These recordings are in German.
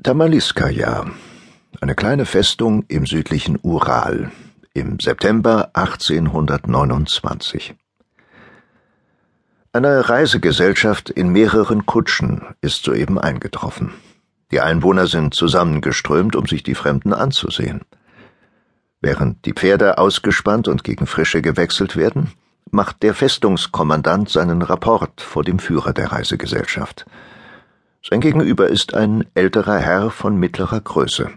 Tamaliskaja, eine kleine Festung im südlichen Ural, im September 1829. Eine Reisegesellschaft in mehreren Kutschen ist soeben eingetroffen. Die Einwohner sind zusammengeströmt, um sich die Fremden anzusehen. Während die Pferde ausgespannt und gegen Frische gewechselt werden, macht der Festungskommandant seinen Rapport vor dem Führer der Reisegesellschaft. Sein Gegenüber ist ein älterer Herr von mittlerer Größe,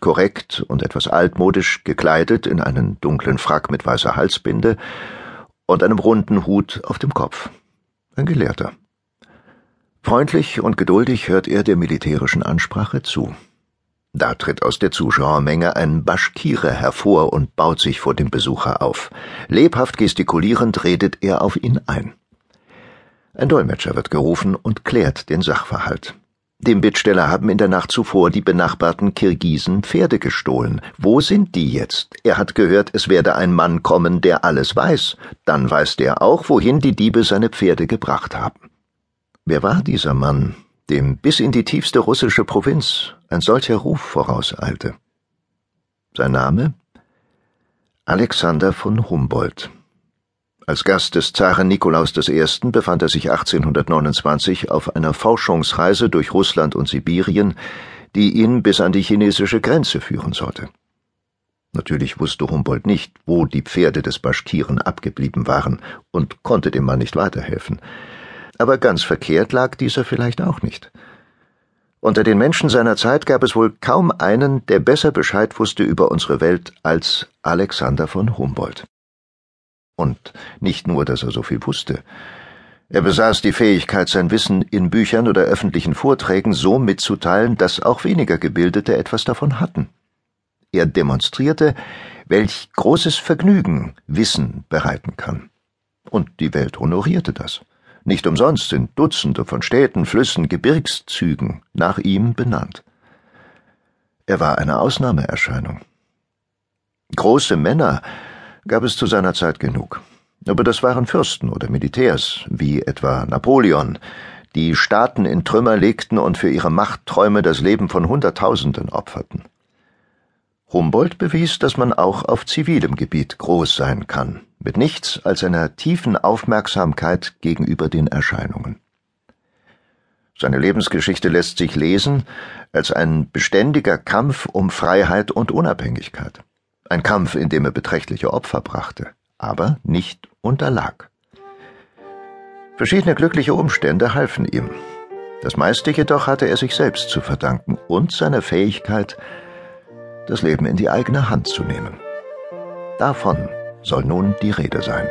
korrekt und etwas altmodisch gekleidet in einen dunklen Frack mit weißer Halsbinde und einem runden Hut auf dem Kopf. Ein Gelehrter. Freundlich und geduldig hört er der militärischen Ansprache zu. Da tritt aus der Zuschauermenge ein Baschkire hervor und baut sich vor dem Besucher auf. Lebhaft gestikulierend redet er auf ihn ein. Ein Dolmetscher wird gerufen und klärt den Sachverhalt. Dem Bittsteller haben in der Nacht zuvor die benachbarten Kirgisen Pferde gestohlen. Wo sind die jetzt? Er hat gehört, es werde ein Mann kommen, der alles weiß. Dann weiß der auch, wohin die Diebe seine Pferde gebracht haben. Wer war dieser Mann, dem bis in die tiefste russische Provinz ein solcher Ruf vorauseilte? Sein Name? Alexander von Humboldt. Als Gast des Zaren Nikolaus I. befand er sich 1829 auf einer Forschungsreise durch Russland und Sibirien, die ihn bis an die chinesische Grenze führen sollte. Natürlich wusste Humboldt nicht, wo die Pferde des Baschkiren abgeblieben waren und konnte dem Mann nicht weiterhelfen. Aber ganz verkehrt lag dieser vielleicht auch nicht. Unter den Menschen seiner Zeit gab es wohl kaum einen, der besser Bescheid wusste über unsere Welt als Alexander von Humboldt. Und nicht nur, dass er so viel wusste. Er besaß die Fähigkeit, sein Wissen in Büchern oder öffentlichen Vorträgen so mitzuteilen, dass auch weniger Gebildete etwas davon hatten. Er demonstrierte, welch großes Vergnügen Wissen bereiten kann. Und die Welt honorierte das. Nicht umsonst sind Dutzende von Städten, Flüssen, Gebirgszügen nach ihm benannt. Er war eine Ausnahmeerscheinung. Große Männer gab es zu seiner Zeit genug. Aber das waren Fürsten oder Militärs, wie etwa Napoleon, die Staaten in Trümmer legten und für ihre Machtträume das Leben von Hunderttausenden opferten. Humboldt bewies, dass man auch auf zivilem Gebiet groß sein kann, mit nichts als einer tiefen Aufmerksamkeit gegenüber den Erscheinungen. Seine Lebensgeschichte lässt sich lesen als ein beständiger Kampf um Freiheit und Unabhängigkeit. Ein Kampf, in dem er beträchtliche Opfer brachte, aber nicht unterlag. Verschiedene glückliche Umstände halfen ihm. Das meiste jedoch hatte er sich selbst zu verdanken und seiner Fähigkeit, das Leben in die eigene Hand zu nehmen. Davon soll nun die Rede sein.